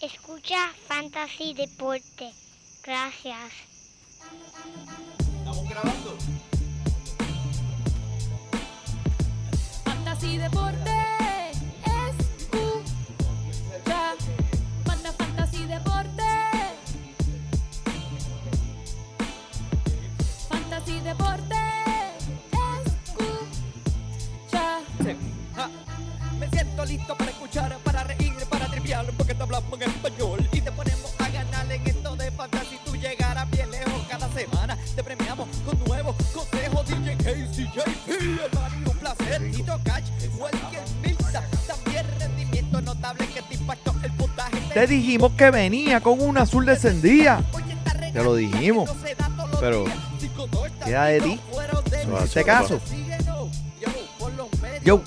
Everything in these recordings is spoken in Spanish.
Escucha Fantasy Deporte. Gracias. ¿Estamos grabando? Fantasy Deporte. Escucha. Manda Fantasy Deporte. Fantasy Deporte. Escucha. Ja, Me siento listo para escuchar, para reír, triviar, porque te hablamos en español y te ponemos a ganar en esto de fantasy. Tú llegarás bien lejos cada semana. Te premiamos con nuevos consejos. DJ Casey, JP, el Mario, un placer. Tito Cash, Welker Milta, también rendimiento notable que te impactó el puntaje. Te dijimos que venía con un azul descendía. Te lo dijimos. Pero, queda de ti. no fueron de En este caso. Yo, por los medios, Yo,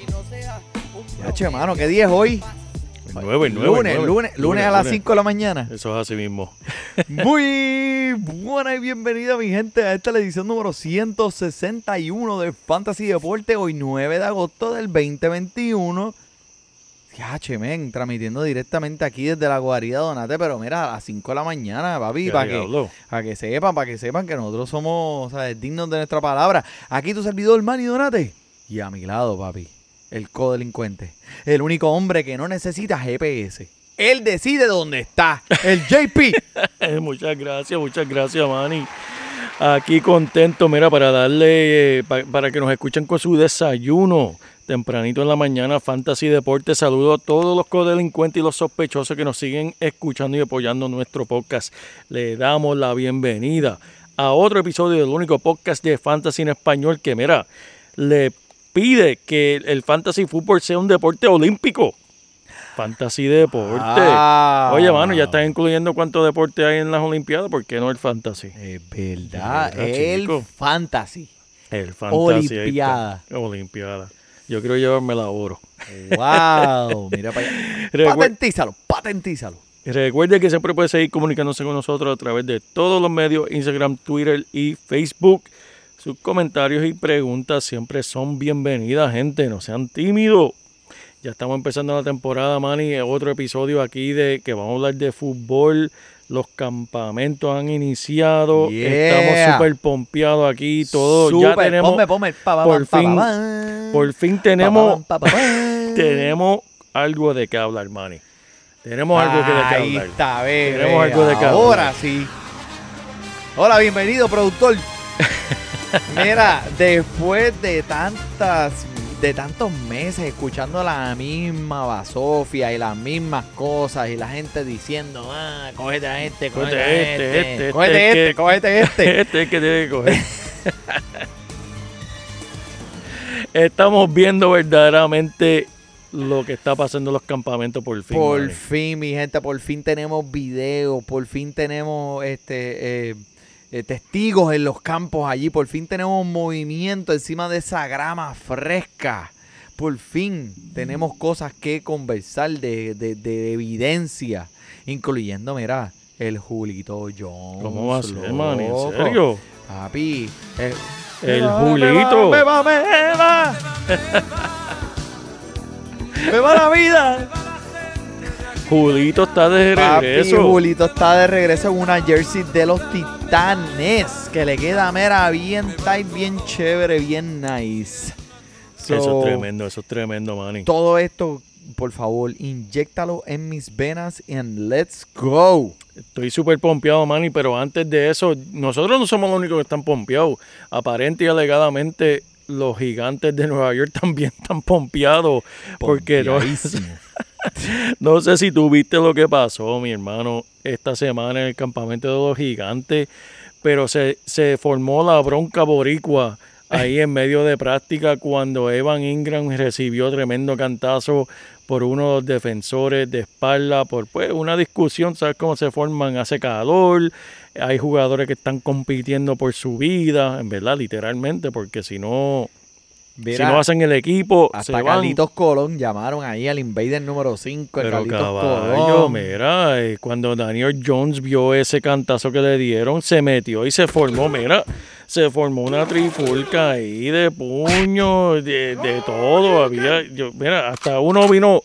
y no sea un ya che, mano, ¿qué día es hoy? El 9, el 9. lunes, lunes, a las 5 de la mañana. Eso es así mismo. Muy buena y bienvenida mi gente a esta la edición número 161 de Fantasy Deporte, hoy 9 de agosto del 2021. Ya, che, men, transmitiendo directamente aquí desde la guarida Donate, pero mira, a las 5 de la mañana, papi, para que, diablo. para que sepan, para que sepan que nosotros somos ¿sabes? dignos de nuestra palabra. Aquí tu servidor, Manny Donate. Y a mi lado, papi, el codelincuente. El único hombre que no necesita GPS. Él decide dónde está. El JP. muchas gracias, muchas gracias, Manny. Aquí contento, mira, para darle, eh, pa- para que nos escuchen con su desayuno. Tempranito en la mañana, Fantasy Deporte. Saludo a todos los codelincuentes y los sospechosos que nos siguen escuchando y apoyando nuestro podcast. Le damos la bienvenida a otro episodio del único podcast de Fantasy en español que, mira, le pide que el Fantasy Football sea un deporte olímpico. Fantasy Deporte. Ah. Oye, mano, ya están incluyendo cuántos deportes hay en las Olimpiadas, ¿por qué no el Fantasy? Es verdad, verdad, el chico. fantasy. El Fantasy. Olimpiada. Olimpiada. Yo quiero llevarme la oro. Wow, mira para allá. Patentízalo, patentízalo. Recuerde que siempre puede seguir comunicándose con nosotros a través de todos los medios, Instagram, Twitter y Facebook. Sus comentarios y preguntas siempre son bienvenidas, gente. No sean tímidos. Ya estamos empezando la temporada, Manny. Otro episodio aquí de que vamos a hablar de fútbol. Los campamentos han iniciado. Yeah. Estamos súper pompeados aquí. Todo ya Súper, tenemos. ponme, ponme pa, pa, por pa, fin-. Por fin tenemos, tenemos algo de qué hablar, Manny. Tenemos algo que de qué Ahí hablar. está, bebé. Tenemos algo de qué hablar. Ahora sí. Hola, bienvenido, productor. Mira, después de tantas, de tantos meses escuchando la misma basofia y las mismas cosas y la gente diciendo, ah, cógete a este, cógete a Cógete este, este, este, cógete este, este, cógete este. Este es que tiene que coger. Estamos viendo verdaderamente lo que está pasando en los campamentos por fin. Por fin, mi gente, por fin tenemos videos, por fin tenemos este eh, eh, testigos en los campos allí, por fin tenemos movimiento encima de esa grama fresca. Por fin tenemos cosas que conversar de, de- de evidencia, incluyendo, mira, el Julito Jones. ¿Cómo va a ser, man? ¿En serio? Papi, el, El Me va, Julito. Me va, me va, me va. Me va la vida. Julito está de Papi, regreso. Julito está de regreso en una jersey de los Titanes. Que le queda, mira, bien tight, bien chévere, bien nice. eso So, es tremendo, eso es tremendo, Manny. Todo esto, por favor, inyéctalo en mis venas and let's go. Estoy súper pompeado, Manny, pero antes de eso, nosotros no somos los únicos que están pompeados. Aparente y alegadamente, los gigantes de Nueva York también están pompeados. Porque no. no sé si tú viste lo que pasó, mi hermano, esta semana en el campamento de los gigantes, pero se, se formó la bronca boricua ahí en medio de práctica cuando Evan Ingram recibió tremendo cantazo por uno de los defensores de espalda, por pues una discusión, ¿sabes cómo se forman? Hace calor, hay jugadores que están compitiendo por su vida, en verdad, literalmente, porque si no, Si no hacen el equipo, se hasta van. Carlitos Colón llamaron ahí al invader número 5, el Pero Carlitos caballo, Colón. mira, eh, cuando Daniel Jones vio ese cantazo que le dieron, se metió y se formó, mira, se formó una trifulca ahí de puño, de, de todo. Había, yo, mira, hasta uno vino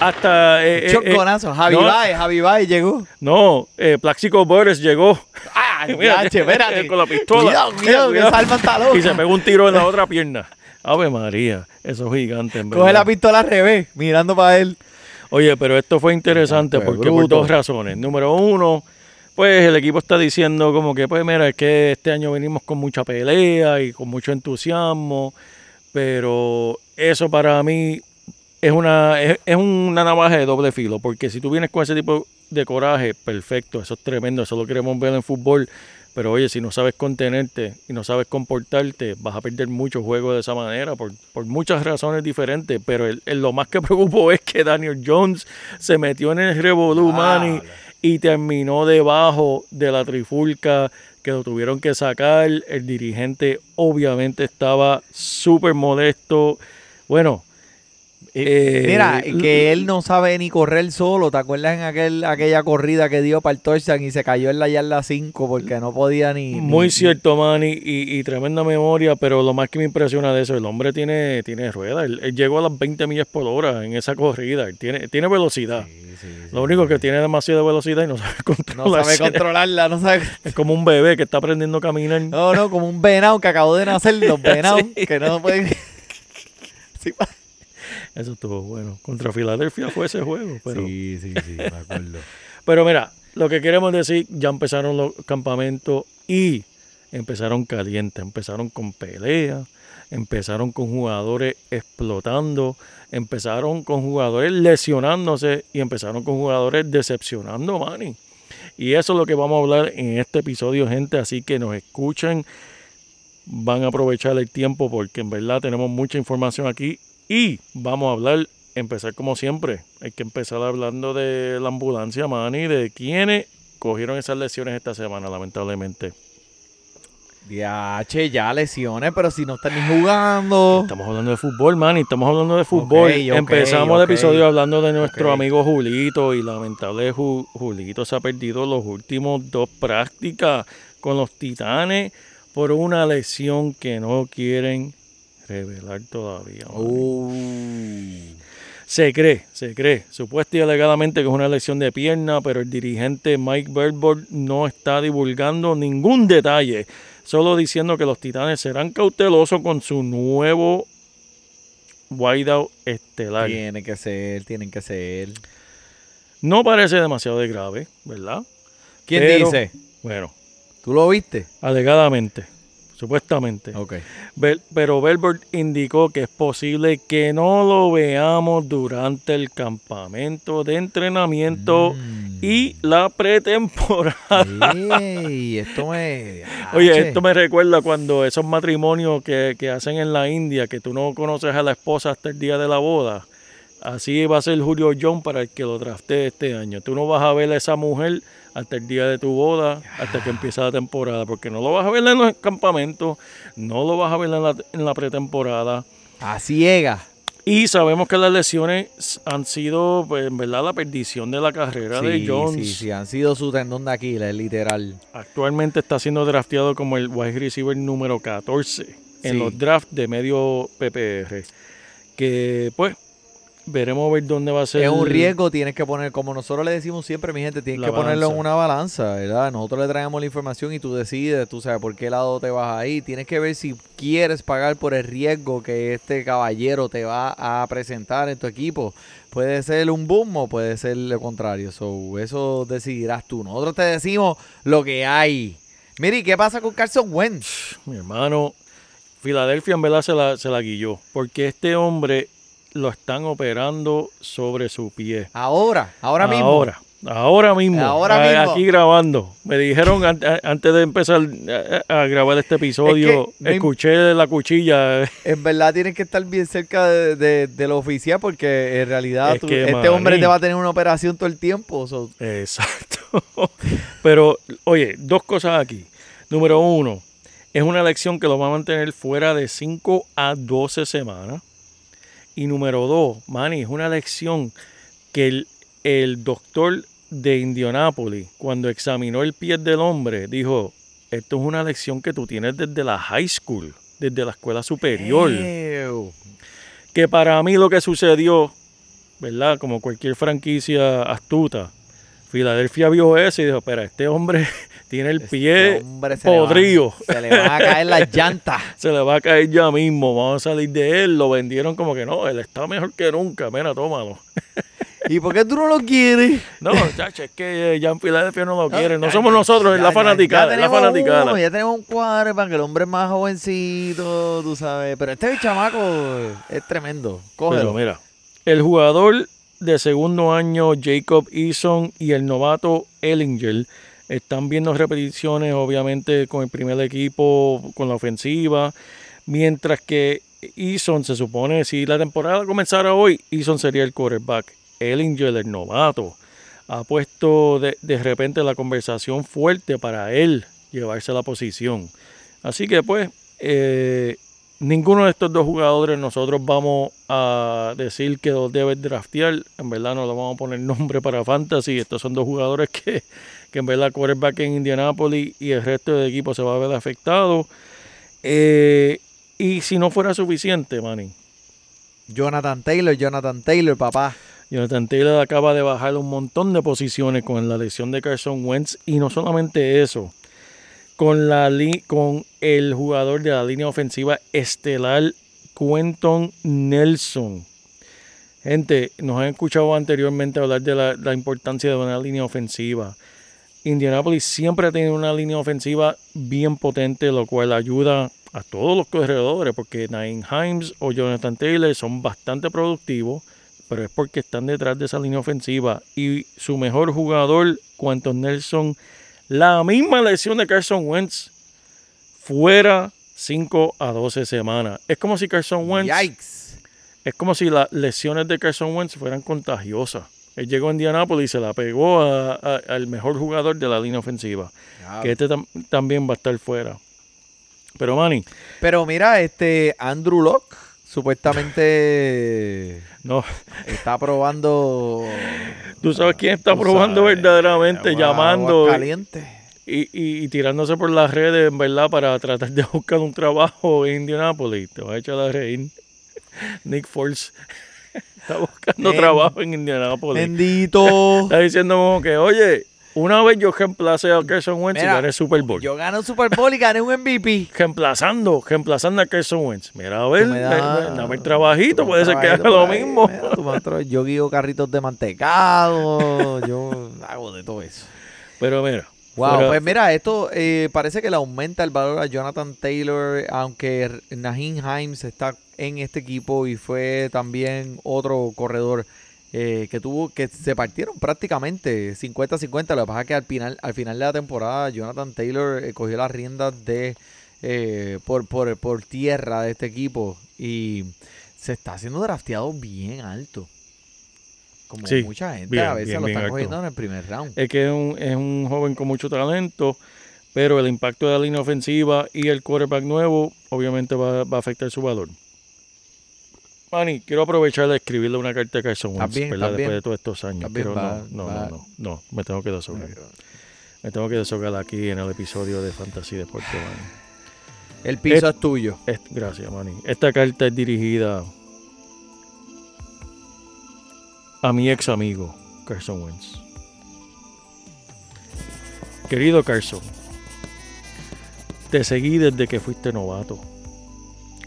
hasta... eh, eh, eh, Choconazo. Javi no, Baez, Javi Baez llegó. No, eh, Plaxico Burress llegó. Ah, Mira, espérate. Con la pistola. Cuidado, cuidado, que loco. Y se pegó un tiro en la otra pierna. Ave María, eso es gigante, en Coge la pistola al revés, mirando para él. Oye, pero esto fue interesante Fue porque por dos razones. Número uno, pues el equipo está diciendo como que, pues mira, es que este año venimos con mucha pelea y con mucho entusiasmo, pero eso para mí es una, es, es una navaja de doble filo, porque si tú vienes con ese tipo de coraje, perfecto, eso es tremendo, eso lo queremos ver en fútbol, pero oye, si no sabes contenerte y no sabes comportarte, vas a perder muchos juegos de esa manera por, por muchas razones diferentes. Pero el- el- lo más que preocupó es que Daniel Jones se metió en el revolú, Manny, y terminó debajo de la trifulca que lo tuvieron que sacar. El dirigente obviamente estaba súper molesto. Bueno, eh, Mira, que él no sabe ni correr solo. ¿Te acuerdas en aquel, aquella corrida que dio para el touchdown y se cayó en la yarda 5 porque no podía ni... Muy ni- cierto, Manny, y, y tremenda memoria, pero lo más que me impresiona de eso, el hombre tiene, tiene ruedas. Él, él llegó a las 20 millas por hora en esa corrida. Él tiene, tiene velocidad. Sí, sí, sí. Lo único que tiene demasiada velocidad y no sabe No controlarse. sabe controlarla, no sabe... Es como un bebé que está aprendiendo a caminar. No, no, como un venado que acabó de nacer, los venados que no pueden... Sí, Eso estuvo bueno. Contra Filadelfia fue ese juego. Pero, sí, sí, sí, me acuerdo. pero mira, lo que queremos decir, ya empezaron los campamentos y empezaron calientes, empezaron con pelea, empezaron con jugadores explotando, empezaron con jugadores lesionándose y empezaron con jugadores decepcionando, Manny. Y eso es lo que vamos a hablar en este episodio, gente. Así que nos escuchen, van a aprovechar el tiempo porque en verdad tenemos mucha información aquí y vamos a hablar, empezar como siempre. Hay que empezar hablando de la ambulancia, Manny, de quienes cogieron esas lesiones esta semana, lamentablemente. Diache, ya lesiones, pero si no están ni jugando. Estamos hablando de fútbol, man, y estamos hablando de fútbol. Empezamos el episodio hablando de nuestro amigo Julito y lamentable Ju- Julito se ha perdido los últimos dos prácticas con los Titanes por una lesión que no quieren revelar todavía. Uh. Se cree, se cree, supuesta y alegadamente que es una lesión de pierna, pero el dirigente Mike Verborg no está divulgando ningún detalle, solo diciendo que los Titanes serán cautelosos con su nuevo wideout estelar. Tiene que ser, tienen que ser. No parece demasiado de grave, ¿verdad? ¿Quién Pero- dice? Bueno, ¿Tú lo viste? alegadamente, supuestamente. Pero Belbert indicó que es posible que no lo veamos durante el campamento de entrenamiento Mm. y la pretemporada. Ey, esto me. Oye, esto me recuerda cuando esos matrimonios que, que hacen en la India, que tú no conoces a la esposa hasta el día de la boda. Así va a ser Julio John para el que lo drafte este año. Tú no vas a ver a esa mujer hasta el día de tu boda, hasta que empiece la temporada, porque no lo vas a ver en los campamentos, no lo vas a ver en la, en la pretemporada. A ciega. Y sabemos que las lesiones han sido, pues, en verdad, la perdición de la carrera de Jones. sí, sí, han sido su tendón de Aquiles, literal. Actualmente está siendo drafteado como el wide receiver número 14 en Sí. los drafts de medio PPR. Que pues veremos a ver dónde va a ser. Es un riesgo, tienes que poner, como nosotros le decimos siempre, mi gente, tienes La que ponerlo en una balanza, ¿verdad? Nosotros le traemos la información y tú decides, tú sabes por qué lado te vas a ir. Tienes que ver si quieres pagar por el riesgo que este caballero te va a presentar en tu equipo. Puede ser un boom o puede ser lo contrario. So, eso decidirás tú. Nosotros te decimos lo que hay. Miri, ¿qué pasa con Carson Wentz? Mi hermano, Filadelfia en verdad se la, se la guilló. Porque este hombre lo están operando sobre su pie. Ahora, ahora mismo. Ahora, ahora mismo. Ahora mismo. Aquí grabando. Me dijeron antes de empezar a, a grabar este episodio, escuché la cuchilla. En verdad tienes que estar bien cerca de, de- de lo oficial porque en realidad Es tú- que, este hombre te va a tener una operación todo el tiempo. so- Exacto. Pero, oye, dos cosas aquí. Número uno, es una elección que lo va a mantener fuera de 5 a 12 semanas. Y número dos, Manny, es una elección que el, el doctor de Indianápolis, cuando examinó el pie del hombre, dijo, esto es una lección que tú tienes desde la high school, desde la escuela superior. Ew. Que para mí lo que sucedió ¿verdad? Como cualquier franquicia astuta, Filadelfia vio eso y dijo, espera, este hombre tiene el pie Este hombre se le va- podrido. Se le van a caer las llantas. Se le va a caer ya mismo, vamos a salir de él. Lo vendieron como que no, él está mejor que nunca. Mira, tómalo. ¿Y por qué tú no lo quieres? No, chacho, es que eh, ya en Filadelfia no lo quieren. No somos nosotros, es la fanaticada, la tenemos fanaticada. uno, ya tenemos un cuadro para que el hombre es más jovencito, tú sabes. Pero este chamaco es tremendo. Pero Cógelo. mira, el jugador de segundo año, Jacob Eason, y el novato Ellinger, están viendo repeticiones, obviamente, con el primer equipo, con la ofensiva. Mientras que Eason se supone, si la temporada comenzara hoy, Eason sería el quarterback. Ellinger, el novato, ha puesto de, de repente la conversación fuerte para él llevarse la posición. Así que pues, eh, ninguno de estos dos jugadores nosotros vamos a decir que los debe draftear. En verdad no le vamos a poner nombre para fantasy. Estos son dos jugadores que, que en verdad quarterback en Indianapolis y el resto del equipo se va a ver afectado. Eh, y si no fuera suficiente, Manny, Jonathan Taylor, Jonathan Taylor, papá. Jonathan Taylor acaba de bajar un montón de posiciones con la lesión de Carson Wentz y no solamente eso, con, la con el jugador de la línea ofensiva estelar Quentin Nelson. Gente, nos han escuchado anteriormente hablar de la, la importancia de una línea ofensiva. Indianapolis siempre ha tenido una línea ofensiva bien potente, lo cual ayuda a todos los corredores, porque Nain Himes o Jonathan Taylor son bastante productivos, pero es porque están detrás de esa línea ofensiva. Y su mejor jugador, Quentin Nelson, la misma lesión de Carson Wentz, fuera 5 a 12 semanas. Es como si Carson Wentz Yikes. es como si las lesiones de Carson Wentz fueran contagiosas. Él llegó a Indianapolis y se la pegó a- a- al mejor jugador de la línea ofensiva. Que este tam- también va a estar fuera. Pero Manny, Pero mira, este Andrew Locke supuestamente no, está probando. tú sabes quién está probando sabes, verdaderamente, llamando agua y, caliente. y- y tirándose por las redes, en verdad, para tratar de buscar un trabajo en Indianapolis. Te vas a echar a reír. Nick Foles está buscando En- trabajo en Indianapolis. Bendito. Está diciendo como que, oye, una vez yo reemplacé a Carson Wentz Mira, y gané Super Bowl. Yo gané un Super Bowl y gané un MVP. Reemplazando, reemplazando a Carson Wentz. Mira, a ver, me dame el trabajito, puede ser que haga lo ahí, mismo. mira, yo guío carritos de mantecado. yo hago de todo eso. Pero mira, Wow, pues mira, esto eh, parece que le aumenta el valor a Jonathan Taylor, aunque Naheem Himes está en este equipo y fue también otro corredor eh, que tuvo que se partieron prácticamente 50-50. Lo que pasa es que al final, al final de la temporada Jonathan Taylor eh, cogió las riendas de eh, por, por, por tierra de este equipo y se está haciendo drafteado bien alto. Como Sí, mucha gente bien, a veces bien, lo alto. cogiendo en el primer round. es que es un, es un joven con mucho talento, pero el impacto de la línea ofensiva y el quarterback nuevo obviamente va, va a afectar su valor. Manny, quiero aprovechar de escribirle una carta a Carson Wentz, bien, ¿verdad? Después de todos estos años. Pero no, no, no, no, no, me tengo que deshogar. Me tengo que deshogar aquí en el episodio de Fantasy Deporte, Manny. El piso es tuyo. Es- gracias, Manny. Esta carta es dirigida a mi ex amigo, Carson Wentz. Querido Carson, te seguí desde que fuiste novato.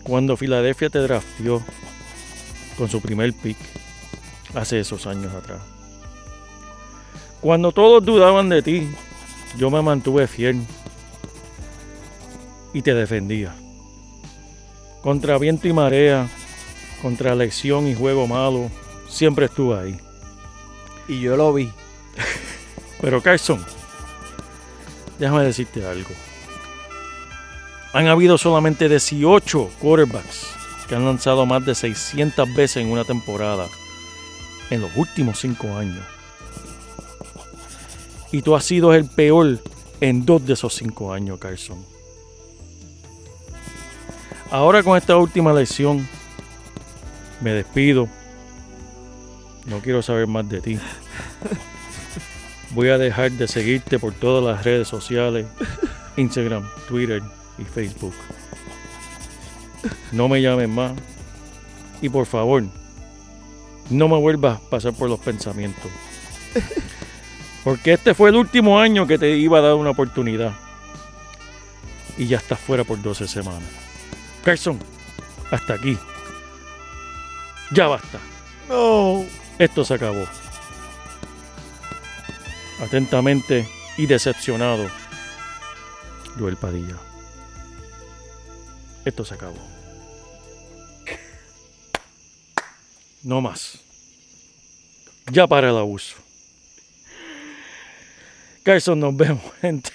Cuando Filadelfia te draftió con su primer pick hace esos años atrás. Cuando todos dudaban de ti, yo me mantuve fiel y te defendía. Contra viento y marea, contra lección y juego malo, siempre estuve ahí. Y yo lo vi. Pero Carson, déjame decirte algo. Han habido solamente 18 quarterbacks que han lanzado más de 600 veces en una temporada en los últimos 5 años. Y tú has sido el peor en dos de esos 5 años, Carson. Ahora con esta última lección, me despido. No quiero saber más de ti. Voy a dejar de seguirte por todas las redes sociales, Instagram, Twitter y Facebook. No me llames más. Y por favor, no me vuelvas a pasar por los pensamientos. Porque este fue el último año que te iba a dar una oportunidad. Y ya estás fuera por 12 semanas. Carson, hasta aquí. Ya basta. No. Esto se acabó. Atentamente y decepcionado. Joel Padilla. Esto se acabó. No más. Ya para el abuso. Carson, nos vemos, gente.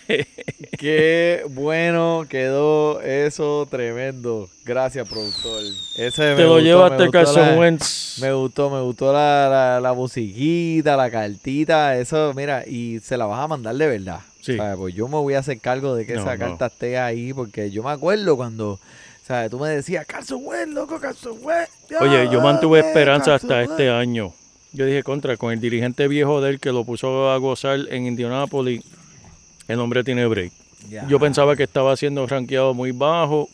Qué bueno quedó eso, tremendo. Gracias, productor. Ese me Te lo gustó, me llevaste, gustó Carson Wentz. Me gustó, me gustó la, la, la musiquita, la cartita, eso, mira, y se la vas a mandar de verdad. Sí. Pues yo me voy a hacer cargo de que No, esa no. carta esté ahí, porque yo me acuerdo cuando, ¿sabes? Tú me decías, Carson Wentz, loco, Carson Wentz. Oye, yo mantuve esperanza Carson hasta Wentz". este año. Yo dije contra, con el dirigente viejo de él que lo puso a gozar en Indianapolis, el hombre tiene break. Yo pensaba que estaba siendo rankeado muy bajo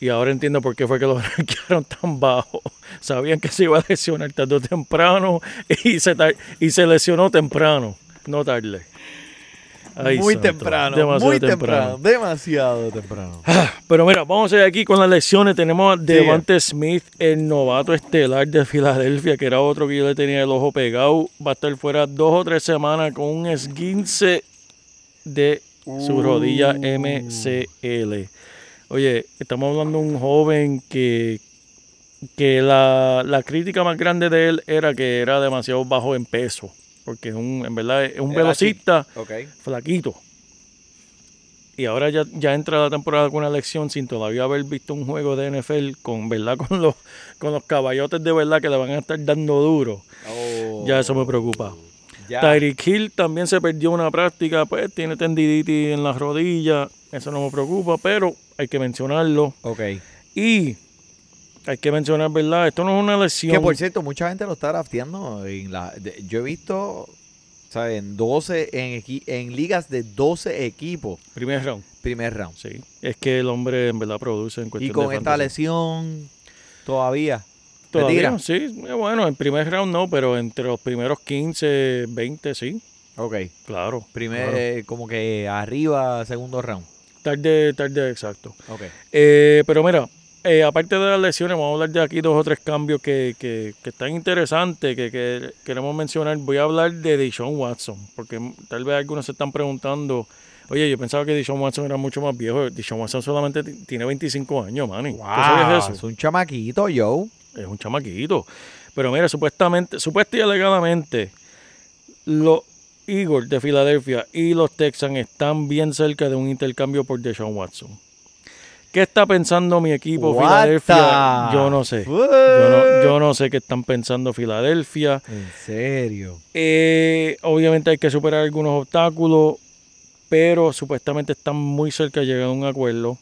y ahora entiendo por qué fue que lo rankearon tan bajo. Sabían que se iba a lesionar tarde o temprano y se, y se lesionó temprano, no tarde. Ay, muy santo, temprano, demasiado muy temprano, demasiado temprano. Pero mira, vamos a ir aquí con las lecciones. Tenemos a. Devante Smith, el novato estelar de Filadelfia, que era otro que yo le tenía el ojo pegado. Va a estar fuera dos o tres semanas con un esguince de su rodilla MCL. Oye, estamos hablando de un joven que, que la, la crítica más grande de él era que era demasiado bajo en peso. Porque es un, en verdad es un velocista flaquito. Y ahora ya, ya entra la temporada con una lección sin todavía haber visto un juego de NFL con verdad con los con los caballotes de verdad que le van a estar dando duro. Ya eso me preocupa. Ya. Tyreek Hill también se perdió una práctica, pues tiene tendinitis en las rodillas, eso no me preocupa, pero hay que mencionarlo. Ok. Y hay que mencionar, ¿verdad? Esto no es una lesión. Que por cierto, mucha gente lo está drafteando. En la, de- yo he visto, ¿sabes? En 12, en, ligas de 12 equipos, Primer round. primer round. Sí. Es que el hombre en verdad produce en Y cuestión con de esta fantasy. lesión, todavía. Todavía, sí. Bueno, en primer round no, pero entre los primeros 15, 20, sí. Ok. Claro. Primer, claro. eh, como que arriba, segundo round. Tarde, tarde, exacto. Ok. Eh, pero mira, eh, aparte de las lesiones, vamos a hablar de aquí dos o tres cambios que, que- que están interesantes, que, que queremos mencionar. Voy a hablar de Deshaun Watson, porque tal vez algunos se están preguntando, oye, yo pensaba que Deshaun Watson era mucho más viejo. Deshaun Watson solamente tiene 25 años, Manny. ¿Tú sabías eso? Es un chamaquito, yo. es un chamaquito. Pero mira, supuestamente, supuesta y alegadamente, los Eagles de Filadelfia y los Texans están bien cerca de un intercambio por Deshaun Watson. ¿Qué está pensando mi equipo What Filadelfia? the Yo no sé. Yo no, yo no sé qué están pensando Filadelfia. En serio. Eh, obviamente hay que superar algunos obstáculos, pero supuestamente están muy cerca de llegar a un acuerdo.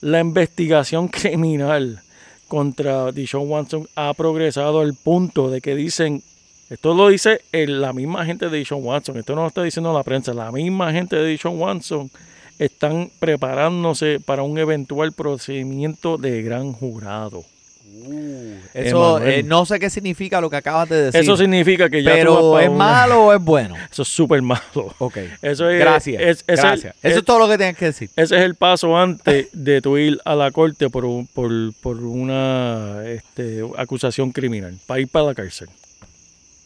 La investigación criminal contra Deshaun Watson ha progresado al punto de que dicen, esto lo dice el- la misma gente de Deshaun Watson, esto no lo está diciendo la prensa, la misma gente de Deshaun Watson están preparándose para un eventual procedimiento de gran jurado. Eso Emanuel. eh, no sé qué significa lo que acabas de decir. Eso significa que ya tú pero vas pa' ¿es una- malo o es bueno? Eso es súper malo. Ok. Eso es, Gracias. es- es el- gracias. es- Eso es todo lo que tienes que decir. Ese es el paso antes de tu ir a la corte por, por, por una este, acusación criminal, para ir para la cárcel.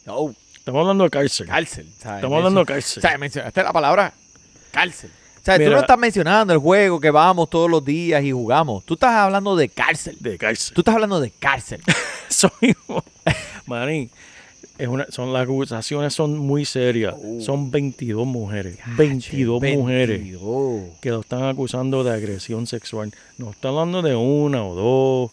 No, Estamos hablando de cárcel. cárcel. ¿sabes? Estamos hablando de cárcel. Sea, mencionaste la palabra cárcel. O sea, tú no estás mencionando el juego que vamos todos los días y jugamos. Tú estás hablando de cárcel. De cárcel. Tú estás hablando de cárcel. Mismo. Maní, es una, son, las acusaciones son muy serias. Son 22 mujeres. 22 mujeres 22. que lo están acusando de agresión sexual. No está hablando de una o dos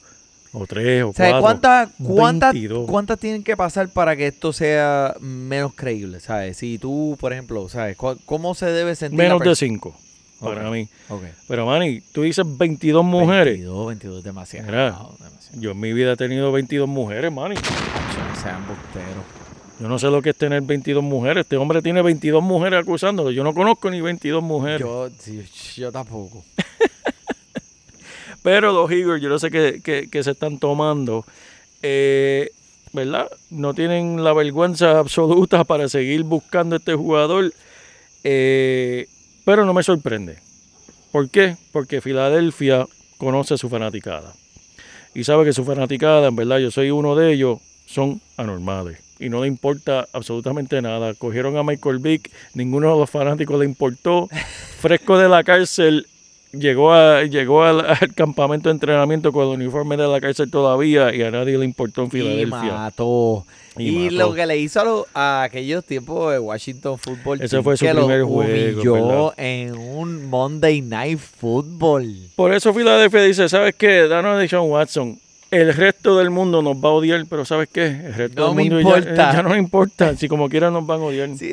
o tres o O sea, cuatro. ¿cuántas cuántas 22. cuántas tienen que pasar para que esto sea menos creíble? ¿Sabes? Si tú, por ejemplo, ¿sabes? ¿Cu- ¿Cómo se debe sentir? la Menos de? 5 para mí. Ok. Pero, Manny, tú dices 22 mujeres. 22, 22, demasiado. Mira. demasiado. Yo en mi vida he tenido 22 mujeres, Manny. No sean busteros. Yo no sé lo que es tener 22 mujeres. Este hombre tiene 22 mujeres acusándolo. Yo no conozco ni 22 mujeres. Yo, sí, yo tampoco. Pero los Eagles, yo no sé qué, qué- qué se están tomando. Eh, ¿verdad? No tienen la vergüenza absoluta para seguir buscando a este jugador. Eh, pero no me sorprende. ¿Por qué? Porque Filadelfia conoce a su fanaticada. Y sabe que su fanaticada, en verdad, yo soy uno de ellos, son anormales. Y no le importa absolutamente nada. Cogieron a Michael Vick, ninguno de los fanáticos le importó. Fresco de la cárcel, llegó, a, llegó al, al campamento de entrenamiento con el uniforme de la cárcel todavía y a nadie le importó en Y Filadelfia. mató. Y Y, mató. lo que le hizo a, lo- a aquellos tiempos de Washington Football Ese Team, fue su que lo primer juego, humilló ¿verdad? en un Monday Night Football. Por eso Filadelfia dice, ¿sabes qué? Danos a Deshaun Watson. El resto del mundo nos va a odiar, pero ¿sabes qué? El resto No del me mundo ya- importa. Ya, no me importa. Si como quiera nos van a odiar. Sí.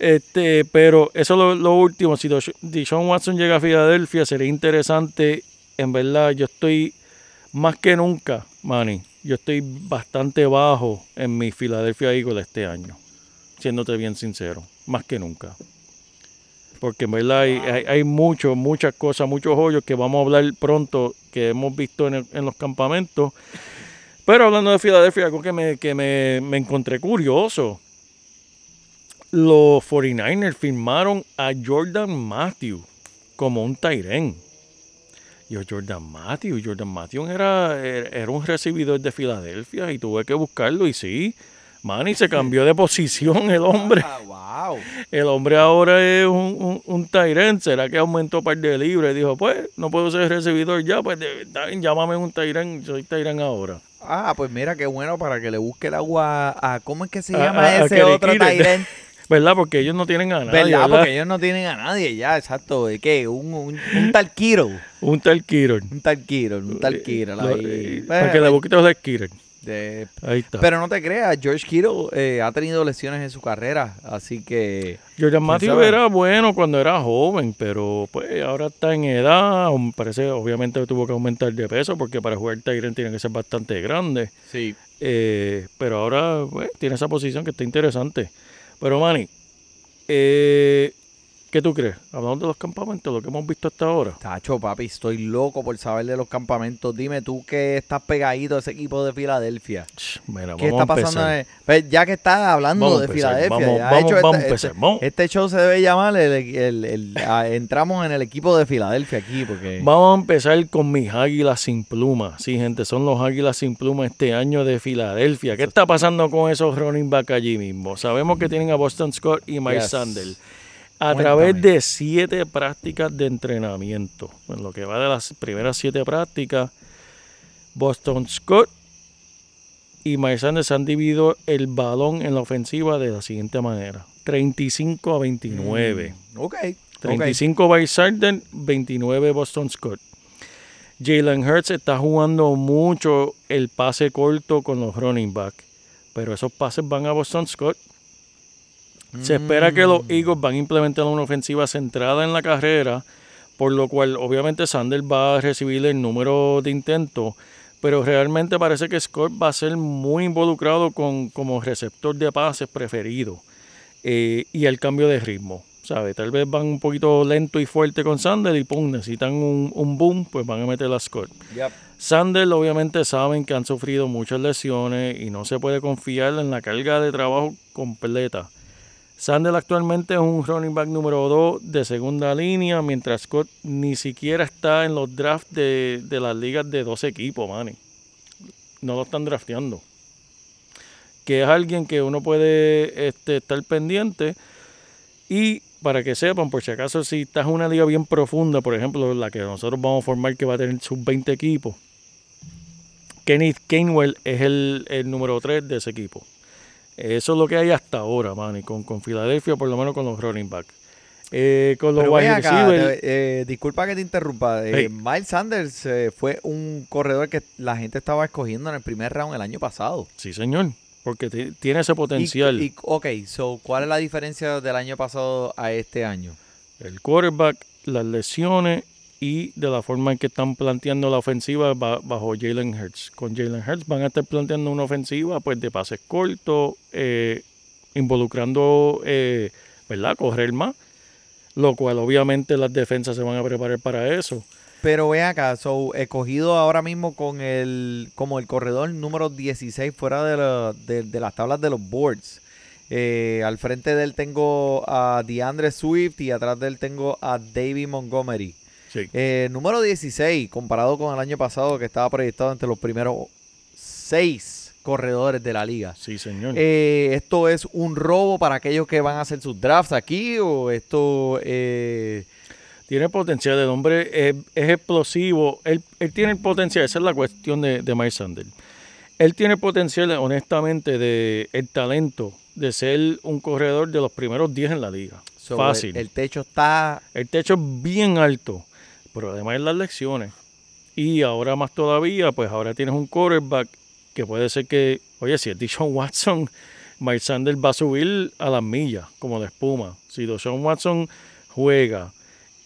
Este, pero eso es lo, último. Si Deshaun Watson llega a Filadelfia, sería interesante. En verdad, yo estoy más que nunca, Manny. Yo estoy bastante bajo en mi Philadelphia Eagles este año. Siéndote bien sincero. Más que nunca. Porque en verdad hay, hay, muchas cosas, muchos hoyos que vamos a hablar pronto que hemos visto en, el- en los campamentos. Pero hablando de Filadelfia, algo que me, que me, me encontré curioso los 49ers firmaron a Jordan Matthew como un Tyren. Yo, Jordan Matthew, Jordan Matthew era, era era un recibidor de Filadelfia y tuve que buscarlo y sí, Manny se cambió de posición el hombre. Ah, wow. El hombre ahora es un, un, un. ¿Será que aumentó par de libres? Dijo, pues, no puedo ser recibidor ya, pues llámame un end, soy end ahora. Ah, pues mira qué bueno para que le busque el agua a ¿cómo es que se A- llama a- a ese Kerry otro. Tyrant? ¿Verdad? Porque ellos no tienen a nadie, ¿Verdad? ¿verdad? Porque ellos no tienen a nadie ya, exacto. ¿De qué? Un, un, un tal Kiro. Un tal Kieran. Un tal Kiro, un tal Kiro. Lo- ahí. eh, Bueno, para que le busques a Kieran. de- Ahí está. Pero no te creas, George Kittle eh, ha tenido lesiones en su carrera, así que Jordan Matthew sabe? era bueno cuando era joven, pero pues ahora está en edad. Parece, obviamente tuvo que aumentar de peso porque para jugar Tyrant tiene que ser bastante grande. sí. Eh, pero ahora pues, tiene esa posición que está interesante. Pero Manny, eh, ¿qué tú crees? Hablando de los campamentos, lo que hemos visto hasta ahora. Tacho, papi, estoy loco por saber de los campamentos. Dime tú que estás pegadito a ese equipo de Filadelfia. Mira, ¿Qué vamos está a pasando? en- pues, ya que estás hablando Vamos de empezar, Filadelfia, vamos- ya vamos- hecho, vamos a este, empezar, este- este show se debe llamar el, el- el- a- entramos en el equipo de Filadelfia aquí porque Vamos a empezar con mis águilas sin pluma. Sí, gente, son los águilas sin pluma este año de Filadelfia. ¿Qué está pasando con esos running back allí mismo? Sabemos que tienen a Boston Scott y Mike Yes. Sanders. A Cuéntame. través de siete prácticas de entrenamiento, en lo que va de las primeras siete prácticas, Boston Scott y Mike Sanders han dividido el balón en la ofensiva de la siguiente manera: 35 a 29. Mm, ok, ok. 35 by Sarden, 29 Boston Scott. Jalen Hurts está jugando mucho el pase corto con los running back, pero esos pases van a Boston Scott. Se espera que los Mm. Eagles van a implementar una ofensiva centrada en la carrera, por lo cual obviamente Sanders va a recibir el número de intentos, pero realmente parece que Scott va a ser muy involucrado con, como receptor de pases preferido eh, y el cambio de ritmo. ¿sabe? Tal vez van un poquito lento y fuerte con Sanders y pum, necesitan un, un boom, pues van a meter a Scott. Yep. Sanders obviamente saben que han sufrido muchas lesiones y no se puede confiar en la carga de trabajo completa. Sanders actualmente es un running back número 2 de segunda línea, mientras Scott ni siquiera está en los drafts de, de las ligas de dos equipos, Manny. No lo están drafteando. Que es alguien que uno puede este, estar pendiente. Y para que sepan, por si acaso, si estás en una liga bien profunda, por ejemplo, la que nosotros vamos a formar, que va a tener sus 20 equipos, Kenneth Gainwell es el, el número 3 de ese equipo. Eso es lo que hay hasta ahora, Manny, con, con Filadelfia, por lo menos con los running back. Eh, con los wide receivers, eh, disculpa que te interrumpa. eh, Hey. Miles Sanders eh, fue un corredor que la gente estaba escogiendo en el primer round el año pasado. sí, señor, porque ti- tiene ese Y- potencial. Y, ok, so, ¿cuál es la diferencia del año pasado a este año? el quarterback, las lesiones y de la forma en que están planteando la ofensiva ba- bajo Jalen Hurts. Con Jalen Hurts van a estar planteando una ofensiva pues de pases cortos, eh, involucrando, eh, ¿verdad? Correr más, lo cual obviamente las defensas se van a preparar para eso. Pero ve acá, so, escogido ahora mismo con el como el corredor número 16 fuera de, la- de- de las tablas de los boards. Eh, al frente de él tengo a DeAndre Swift y atrás de él tengo a David Montgomery. Sí. Eh, número 16, comparado con el año pasado que estaba proyectado entre los primeros seis corredores de la liga. Sí, señor. Eh, ¿Esto es un robo para aquellos que van a hacer sus drafts aquí o esto... eh, Tiene potencial, el hombre es, es explosivo, él, él tiene el potencial, esa es la cuestión de, de Mike Sander. Él tiene potencial, honestamente, de el talento de ser un corredor de los primeros 10 en la liga. so, Fácil. El, el techo está... El techo es bien alto, pero además en las lecciones. Y ahora más todavía, pues ahora tienes un quarterback que puede ser que, oye, si es Deshaun Watson, Mike Sanders va a subir a las millas, como de espuma. Si Deshaun Watson juega,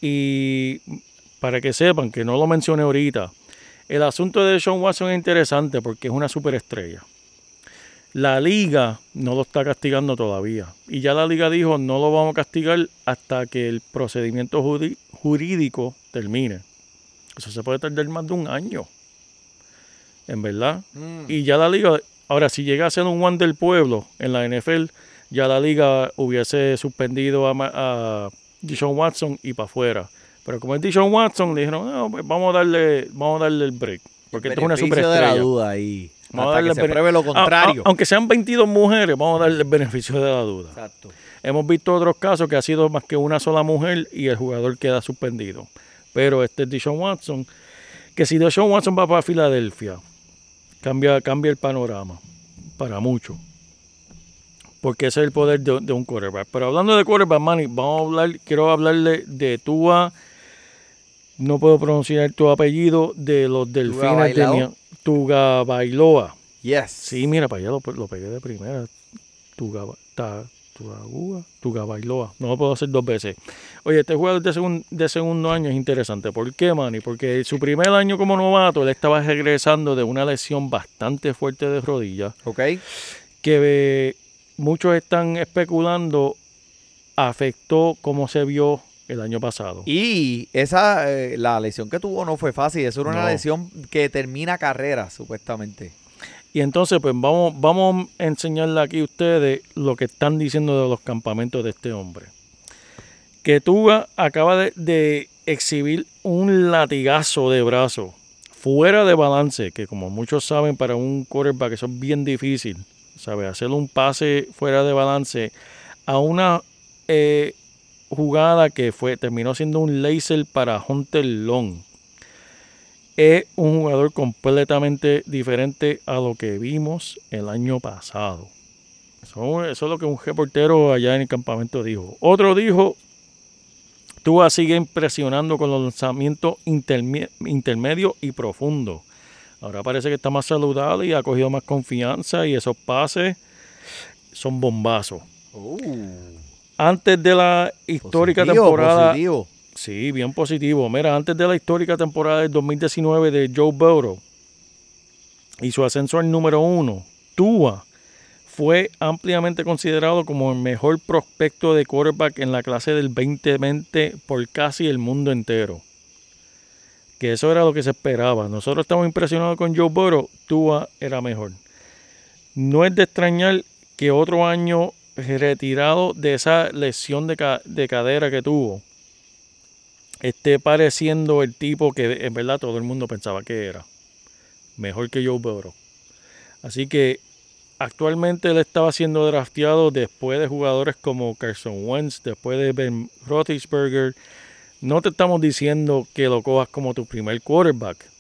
y para que sepan, que no lo mencioné ahorita, el asunto de Deshaun Watson es interesante porque es una superestrella. La liga no lo está castigando todavía. Y ya la liga dijo, no lo vamos a castigar hasta que el procedimiento judi- jurídico termine. Eso se puede tardar más de un año. En verdad. Y ya la liga, ahora si llega a ser un one del pueblo en la NFL, ya la liga hubiese suspendido a, a Deshaun Watson y para afuera. Pero como es Deshaun Watson, le dijeron, no, pues vamos a darle, vamos a darle el break. Porque esto es una beneficio de la superestrella. duda ahí. Vamos a darle que se pruebe lo A- a- contrario. aunque sean 22 mujeres, vamos a darle el beneficio de la duda. Exacto. Hemos visto otros casos que ha sido más que una sola mujer y el jugador queda suspendido. Pero este es Deshaun Watson, que si Deshaun Watson va para Filadelfia, cambia, cambia el panorama para mucho. Porque ese es el poder de, de un quarterback. Pero hablando de quarterback, Manny, vamos a hablar, quiero hablarle de Tua. No puedo pronunciar tu apellido de los delfines de Bailao. mi, Tuga Bailoa. Yes. Sí, mira, para allá lo, lo pegué de primera. Tuga, ta, Tugagúa, Tuga Bailoa. No lo puedo hacer dos veces. Oye, este jugador de, segun- de segundo año es interesante. ¿Por qué, Manny? Porque su primer año como novato, él estaba regresando de una lesión bastante fuerte de rodilla. Ok. Que eh, muchos están especulando afectó como se vio el año pasado. Y esa, eh, la lesión que tuvo no fue fácil. Eso era una lesión que termina carrera, supuestamente. Y entonces, pues vamos, vamos a enseñarle aquí a ustedes lo que están diciendo de los campamentos de este hombre. Que Tuga acaba de, exhibir un latigazo de brazo fuera de balance, que como muchos saben, para un quarterback eso es bien difícil, ¿sabe? Hacer un pase fuera de balance a una eh, jugada que fue terminó siendo un laser para Hunter Long es un jugador completamente diferente a lo que vimos el año pasado. Eso, eso es lo que un reportero allá en el campamento dijo. Otro dijo, Tua sigue impresionando con los lanzamientos intermi- intermedios y profundos. Ahora parece que está más saludable y ha cogido más confianza y esos pases son bombazos. Antes de la histórica Positivo, temporada positivo. Sí, bien positivo. Mira, antes de la histórica temporada del 2019 de Joe Burrow y su ascenso al número uno, Tua fue ampliamente considerado como el mejor prospecto de quarterback en la clase del 2020 por casi el mundo entero. Que eso era lo que se esperaba. Nosotros estamos impresionados con Joe Burrow, Tua era mejor. No es de extrañar que otro año retirado de esa lesión de, ca- de cadera que tuvo, esté pareciendo el tipo que en verdad todo el mundo pensaba que era. Mejor que Joe Burrow. Así que actualmente él estaba siendo drafteado después de jugadores como Carson Wentz, después de Ben Roethlisberger. No te estamos diciendo que lo cojas como tu primer quarterback.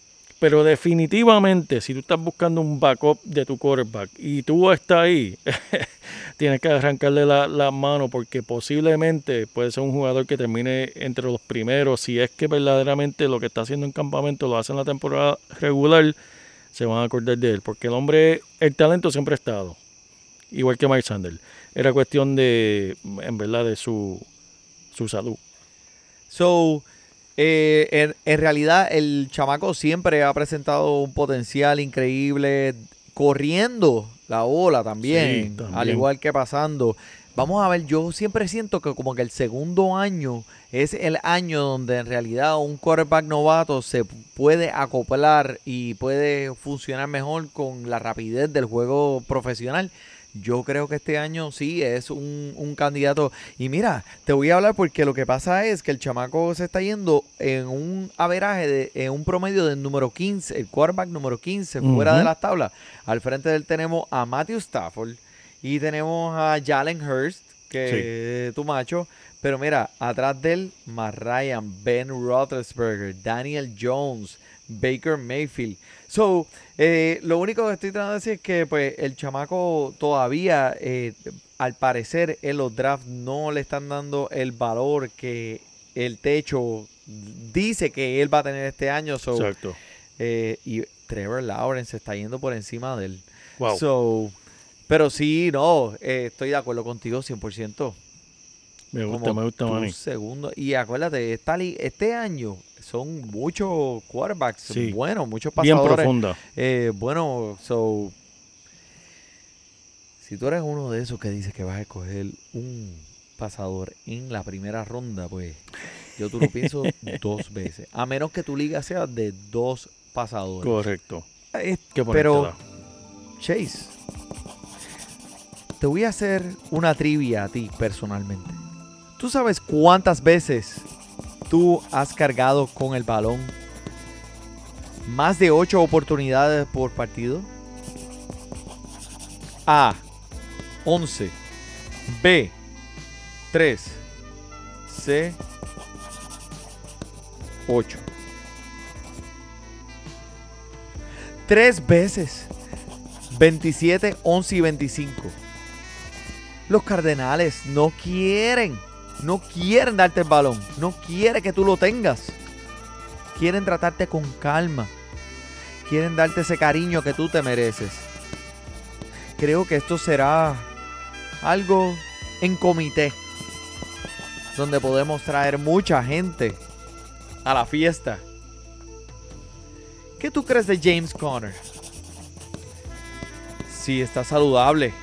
Pero definitivamente, si tú estás buscando un backup de tu quarterback y tú estás ahí, tienes que arrancarle la, la mano porque posiblemente puede ser un jugador que termine entre los primeros. Si es que verdaderamente lo que está haciendo en campamento lo hace en la temporada regular, se van a acordar de él. Porque el hombre, el talento siempre ha estado. Igual que Mike Sanders. Era cuestión de, en verdad, de su, su salud. So, eh, en, en realidad el chamaco siempre ha presentado un potencial increíble corriendo la bola también, Sí, también. al igual que pasando. vamos a ver, yo siempre siento que como que el segundo año es el año donde en realidad un quarterback novato se puede acoplar y puede funcionar mejor con la rapidez del juego profesional. Yo creo que este año sí es un, un candidato. Y mira, te voy a hablar porque lo que pasa es que el chamaco se está yendo en un averaje, de, en un promedio del número 15, el quarterback número 15, fuera de las tablas. Al frente de él tenemos a Matthew Stafford y tenemos a Jalen Hurst, que tu macho. Pero mira, atrás de él, Matt Ryan, Ben Roethlisberger, Daniel Jones, Baker Mayfield. So, eh, lo único que estoy tratando de decir es que pues el chamaco todavía, eh, al parecer, en los drafts no le están dando el valor que el techo dice que él va a tener este año. So, Exacto. eh, y Trevor Lawrence está yendo por encima de él. Wow. So, pero sí, no, eh, estoy de acuerdo contigo 100%. me gusta, como me gusta, Manny. segundo. Y acuérdate, esta este año son muchos quarterbacks Sí. buenos, muchos Bien pasadores. profunda. Eh, bueno, so, si tú eres uno de esos que dices que vas a escoger un pasador en la primera ronda, pues yo tú lo pienso dos veces. A menos que tu liga sea de dos pasadores. Correcto. Eh, pero. Chase, te voy a hacer una trivia a ti personalmente. ¿Tú sabes cuántas veces tú has cargado con el balón? ¿Más de ocho oportunidades por partido? A. 11. B. 3. C. 8. Tres veces. 27, 11 y 25. Los Cardenales no quieren, no quieren darte el balón, no quieren que tú lo tengas. Quieren tratarte con calma. Quieren darte ese cariño que tú te mereces. Creo que esto será algo en comité. Donde podemos traer mucha gente a la fiesta. ¿Qué tú crees de James Conner? Si está saludable,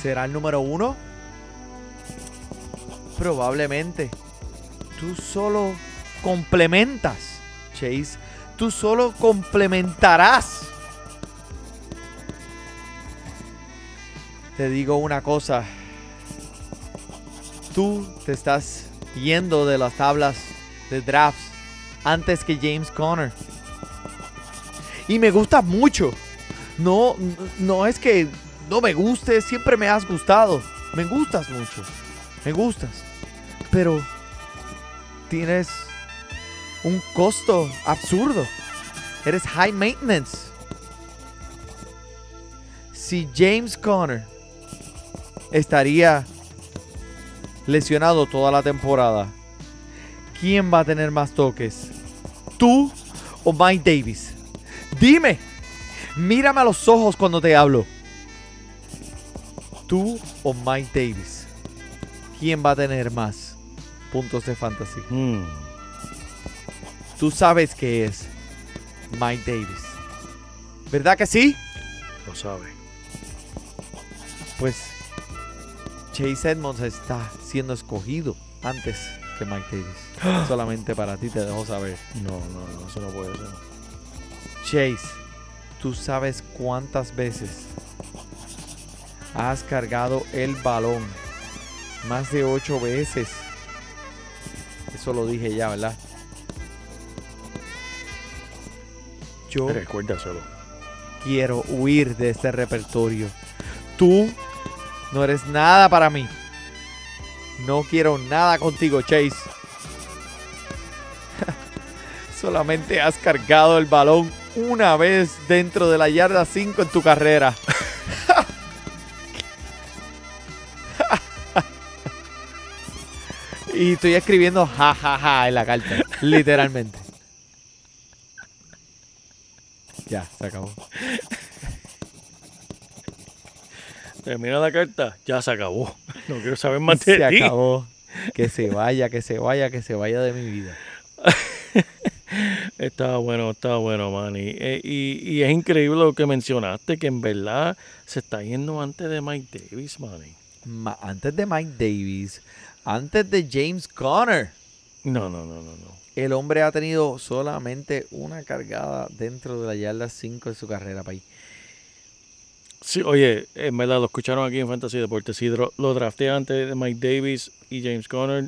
¿será el número uno? Probablemente. Tú solo complementas, Chase. Tú solo complementarás. Te digo una cosa. Tú te estás yendo de las tablas de drafts antes que James Conner. Y me gusta mucho. No, no es que no me guste, siempre me has gustado. Me gustas mucho. Me gustas. Pero tienes un costo absurdo. Eres high maintenance. Si James Conner estaría lesionado toda la temporada, ¿quién va a tener más toques? ¿Tú o Mike Davis? Dime. Mírame a los ojos cuando te hablo. ¿Tú o Mike Davis? ¿Quién va a tener más puntos de fantasy? Mm, Tú sabes que es Mike Davis. ¿Verdad que sí? lo sabe. Pues Chase Edmonds está siendo escogido antes que Mike Davis. Solamente para ti te dejo saber. No, no, no, eso no puede ser. Chase, tú sabes cuántas veces has cargado el balón. Más de ocho veces. Eso lo dije ya, ¿verdad? Yo Recuérdaselo. quiero huir de este repertorio. Tú no eres nada para mí. No quiero nada contigo, Chase. Solamente has cargado el balón una vez dentro de la yarda 5 en tu carrera. y estoy escribiendo jajaja en la carta, literalmente. Ya, se acabó. Termina la carta, ya se acabó. No quiero saber más de se ti. acabó. Que se vaya, que se vaya, que se vaya de mi vida. Estaba bueno, estaba bueno, Manny. Eh, y, y es increíble lo que mencionaste, que en verdad se está yendo antes de Mike Davis, Manny. ma- antes de Mike Davis, antes de James Conner, No, no, no, no, no. el hombre ha tenido solamente una cargada dentro de la yarda 5 de su carrera, país. Sí, oye, en verdad lo escucharon aquí en Fantasy Deportes. Si dro- lo drafté antes de Mike Davis y James Conner,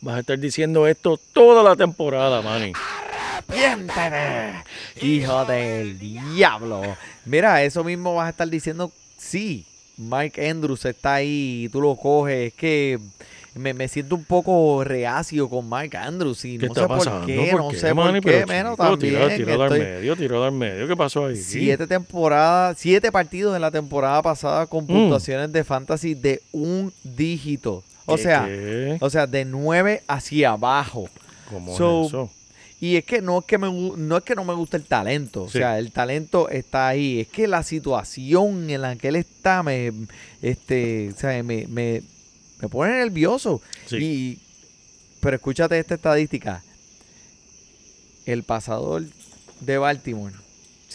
vas a estar diciendo esto toda la temporada, Manny. ¡Arrepiéntete! Hijo del diablo. Mira, eso mismo vas a estar diciendo, sí, Mike Andrews está ahí y tú lo coges. Es que me, me siento un poco reacio con Mike Andrews y ¿Qué no sé pasando? por qué, no sé por qué, menos también. Tira al medio, tira al medio. ¿Qué pasó ahí? Siete temporadas, siete partidos en la temporada pasada con Mm. puntuaciones de fantasy de un dígito. O ¿Qué, sea, qué? o sea, de 9 hacia abajo. ¿Cómo so- es eso? Y es que no es que me, no es que no me gusta el talento, o sea, el talento está ahí, es que la situación en la que él está me este, o sea, me, me, me pone nervioso. Sí. Y pero escúchate esta estadística. El pasador de Baltimore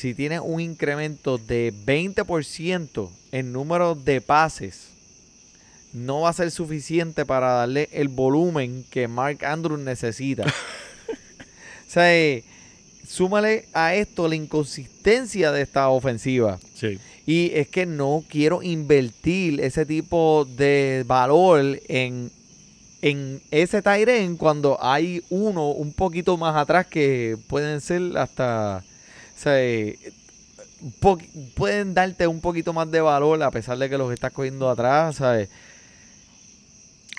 si tiene un incremento de 20% en número de pases no va a ser suficiente para darle el volumen que Mark Andrews necesita. O sea, eh, súmale a esto la inconsistencia de esta ofensiva. Sí. Y es que no quiero invertir ese tipo de valor en, en ese Tyren cuando hay uno un poquito más atrás que pueden ser hasta. O eh, pueden darte un poquito más de valor a pesar de que los estás cogiendo atrás, ¿sabes?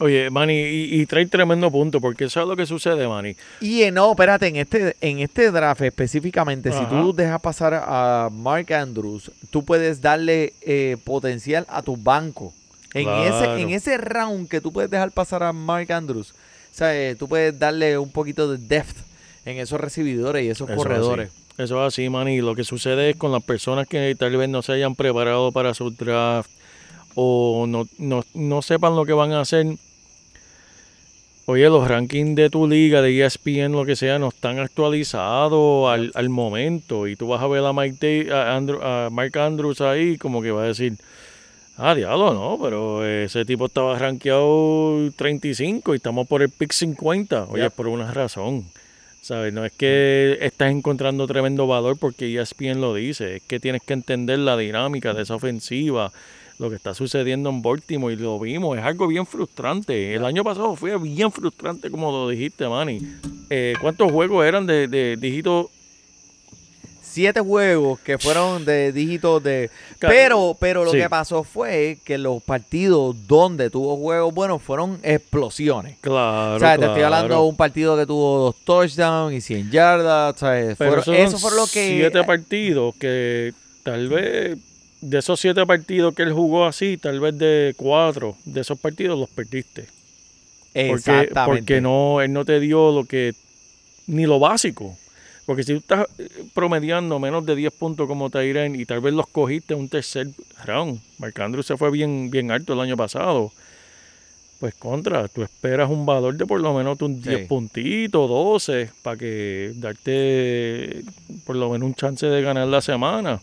Oye, Manny, y, y trae tremendo punto, porque eso es lo que sucede, Manny. Y no, espérate, en este, en este draft específicamente, si tú dejas pasar a Mark Andrews, tú puedes darle eh, potencial a tu banco. En, Claro. ese, en ese round que tú puedes dejar pasar a Mark Andrews, o sea, eh, tú puedes darle un poquito de depth en esos recibidores y esos Eso es corredores. Eso es así, Manny. Lo que sucede es con las personas que tal vez no se hayan preparado para su draft o no, no, no sepan lo que van a hacer. Oye, los rankings de tu liga, de ESPN, lo que sea, no están actualizados al, al momento. Y tú vas a ver a Mike a, Andrew- a Mark Andrews ahí, como que va a decir, ah, diablo, no, pero ese tipo estaba rankeado 35 y estamos por el pick 50. Oye, es por una razón. ¿Sabes? No es que estás encontrando tremendo valor porque ESPN lo dice, es que tienes que entender la dinámica de esa ofensiva, lo que está sucediendo en Baltimore y lo vimos, es algo bien frustrante. El año pasado fue bien frustrante como lo dijiste, Manny. Eh, ¿Cuántos juegos eran de, de dígito? Siete juegos que fueron de dígitos de... Pero, pero lo Sí. que pasó fue que los partidos donde tuvo juegos buenos fueron explosiones. Claro, O sea, te estoy hablando de un partido que tuvo dos touchdowns y 100 yardas. Pero Fueron- eso fue lo que. siete partidos que tal vez de esos siete partidos que él jugó así, tal vez de cuatro de esos partidos los perdiste. Porque, Exactamente. porque no, él no te dio lo que, ni lo básico. Porque si tú estás eh, promediando menos de 10 puntos como Tyren y tal vez los cogiste en un tercer round, Marc Andrews se fue bien, bien alto el año pasado, pues contra, tú esperas un valor de por lo menos un 10 Sí. puntitos, 12, para que darte por lo menos un chance de ganar la semana.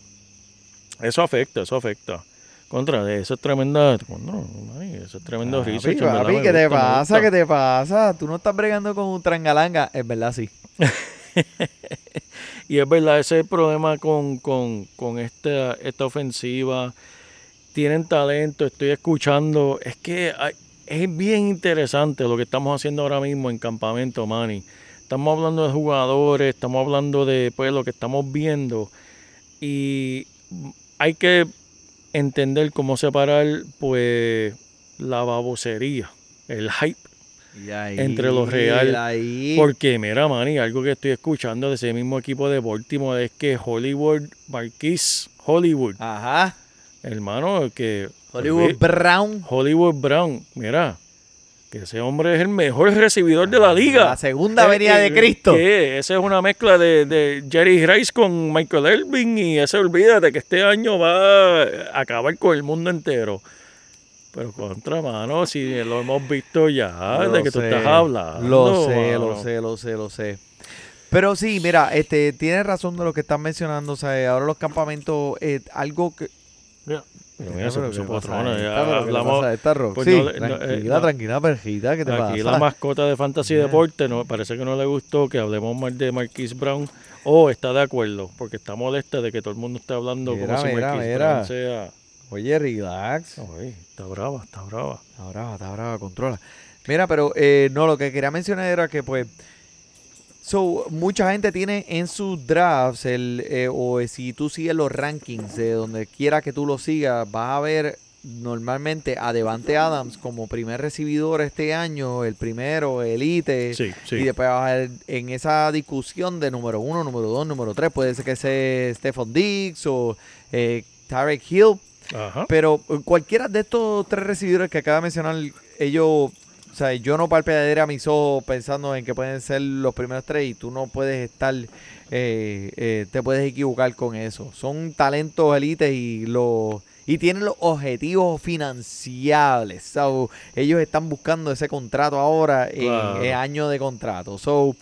Eso afecta, eso afecta. Contra, eso es tremenda. No, eso es tremendo Papi, research, verdad ¿qué te gusta, pasa? ¿Qué te pasa? Tú no estás bregando con un trangalanga. Es verdad, sí. Y es verdad, ese es el problema con, con, con esta, esta ofensiva. Tienen talento, estoy escuchando. Es que hay- es bien interesante lo que estamos haciendo ahora mismo en Campamento Manny. Estamos hablando de jugadores, estamos hablando de pues, lo que estamos viendo. Y hay que entender cómo separar pues la babosería, el hype Y ahí, Entre lo real, ahí. porque, mira, Manny, algo que estoy escuchando de ese mismo equipo de Baltimore es que Hollywood Marquis, Hollywood, Ajá. hermano, que Hollywood Brown. Hollywood Brown, mira, que ese hombre es el mejor recibidor de la liga. La segunda venida Eh, de Cristo. ¿Qué? Esa es una mezcla de, de Jerry Rice con Michael Irving y ese olvídate que este año va a acabar con el mundo entero. Pero contra mano, si lo hemos visto ya, Lo de que tú estás hablando. Lo sé, mano. lo sé, lo sé, lo sé. Pero sí, mira, este, tienes razón de lo que estás mencionando. O sea, ahora los campamentos, eh, algo que Mira, pero mira, se puso ya Pero ¿qué le hablamos- pues Sí, no le- no, eh, tranquila, no. tranquila, perjita, ¿qué te Aquí pasa? la mascota de Fantasy Mira. Deporte no, parece que no le gustó que hablemos mal de Marquise Brown o está de acuerdo porque está molesta de que todo el mundo esté hablando Mira, como si mira, Marquise mira. Brown sea... Oye, relax. Está brava, está brava. Está brava, está brava, controla. Mira, pero eh, no, lo que quería mencionar era que pues So, mucha gente tiene en sus drafts, el, eh, o si tú sigues los rankings de donde quiera que tú lo sigas, vas a ver normalmente a Devante Adams como primer recibidor este año, el primero, elite. Sí, sí. Y después vas a ver en esa discusión de número uno, número dos, número tres, puede ser que sea Stephon Diggs o eh, Tarek Hill. Ajá. Pero eh, cualquiera de estos tres recibidores que acaba de mencionar, ellos, o sea, yo no palpearía mis ojos pensando en que pueden ser los primeros tres y tú no puedes estar, eh, eh, te puedes equivocar con eso. Son talentos élites y los y tienen los objetivos financiables. So, ellos están buscando ese contrato ahora en, Claro. en año de contrato. So,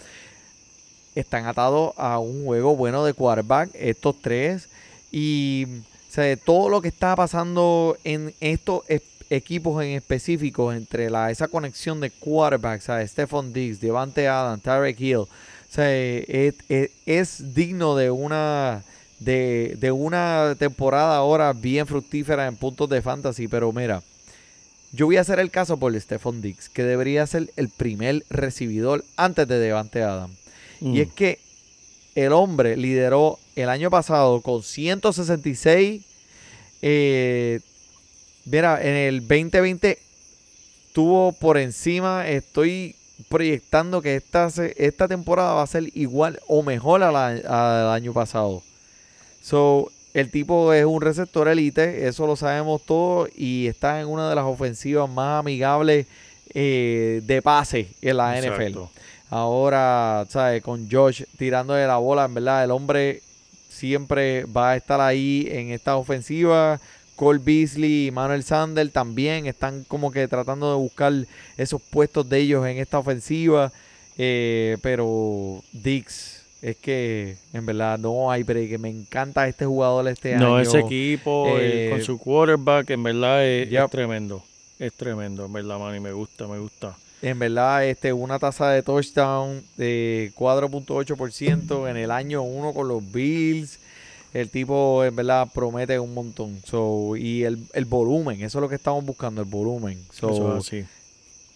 están atados a un juego bueno de quarterback, estos tres. Y o sea, todo lo que está pasando en estos equipos en específico, entre la, esa conexión de quarterbacks, ¿sabes? Stephon Diggs, Devante Adams, Tarek Hill, o sea, es, es- es digno de una, de, de una temporada ahora bien fructífera en puntos de fantasy. Pero mira, yo voy a hacer el caso por Stephon Diggs, que debería ser el primer recibidor antes de Devante Adams. Mm. Y es que el hombre lideró el año pasado con 166. eh, mira, en el 2020 tuvo por encima. Estoy proyectando que esta, esta temporada va a ser igual o mejor a la- al año pasado. So, el tipo es un receptor elite, eso lo sabemos todos, y está en una de las ofensivas más amigables eh, de pase en la NFL. Ahora, ¿sabes? Con Josh tirándole la bola, en verdad, el hombre siempre va a estar ahí en esta ofensiva. Cole Beasley y Manuel Sander también están como que tratando de buscar esos puestos de ellos en esta ofensiva. Eh, pero Dix, es que en verdad no hay break. Me encanta este jugador este año. No, ese equipo eh, con su quarterback, en verdad es, tremendo. Es tremendo, en verdad, Manny. Me gusta, me gusta. En verdad, este, una tasa de touchdown de 4.8% en el año 1 con los Bills. El tipo, en verdad, promete un montón. So, y el, el volumen, eso es lo que estamos buscando, el volumen. So, Eso es así.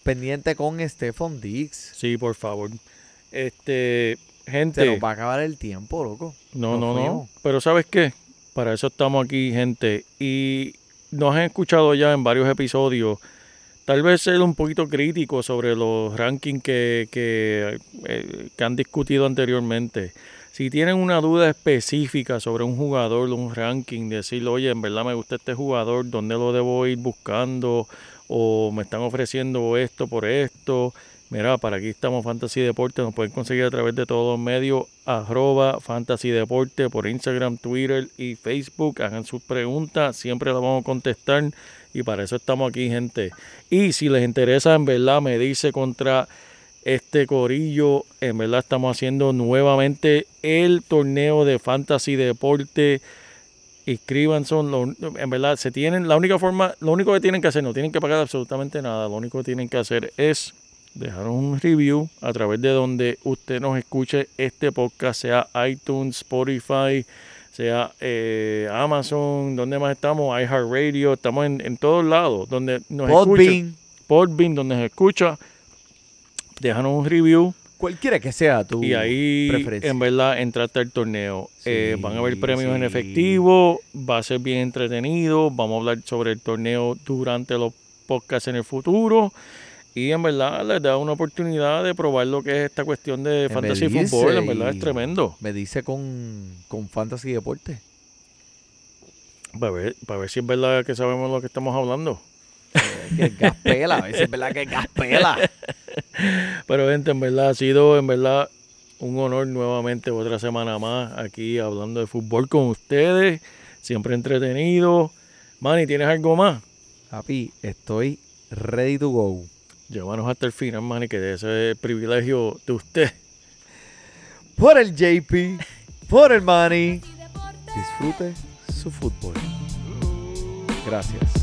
pendiente con Stephon Diggs. Sí, por favor. Este, Se gente. nos va a acabar el tiempo, loco. No, no, no. Pero ¿sabes qué? Para eso estamos aquí, gente. Y nos han escuchado ya en varios episodios. Tal vez ser un poquito crítico sobre los rankings que, que, eh, que han discutido anteriormente. Si tienen una duda específica sobre un jugador, un ranking, decir, oye, en verdad me gusta este jugador, ¿dónde lo debo ir buscando? O me están ofreciendo esto por esto. Mira, para aquí estamos Fantasy Deporte, nos pueden conseguir a través de todos los medios, arroba Fantasy Deporte por Instagram, Twitter y Facebook. Hagan sus preguntas, siempre las vamos a contestar y para eso estamos aquí, gente. Y si les interesa, en verdad, me dice contra este corillo, en verdad estamos haciendo nuevamente el torneo de Fantasy Deporte. Inscríbanse, en verdad, se tienen, la única forma, lo único que tienen que hacer, no tienen que pagar absolutamente nada, lo único que tienen que hacer es dejar un review a través de donde usted nos escuche este podcast, sea iTunes, Spotify, sea eh, Amazon, donde más estamos, iHeartRadio, estamos en, en todos lados, donde nos escucha, Podbean, Podbean, donde nos escucha, déjanos un review cualquiera que sea tu y ahí preferencia. en verdad entraste al torneo. Eh, van a haber premios en efectivo, va a ser bien entretenido, vamos a hablar sobre el torneo durante los podcasts en el futuro. Y en verdad les da una oportunidad de probar lo que es esta cuestión de Me fantasy fútbol. En verdad es tremendo. Me dice con, con Fantasy Deporte. Para ver, para ver si es verdad que sabemos lo que estamos hablando. Que gaspela, a veces es verdad que gaspela. Pero gente, en verdad ha sido en verdad un honor nuevamente otra semana más aquí hablando de fútbol con ustedes. Siempre entretenido. Manny, ¿tienes algo más? Papi, estoy ready to go. Llévanos hasta el final, Manny, que ese es el privilegio de usted. Por el JP, por el Deporte. disfrute su fútbol. Gracias.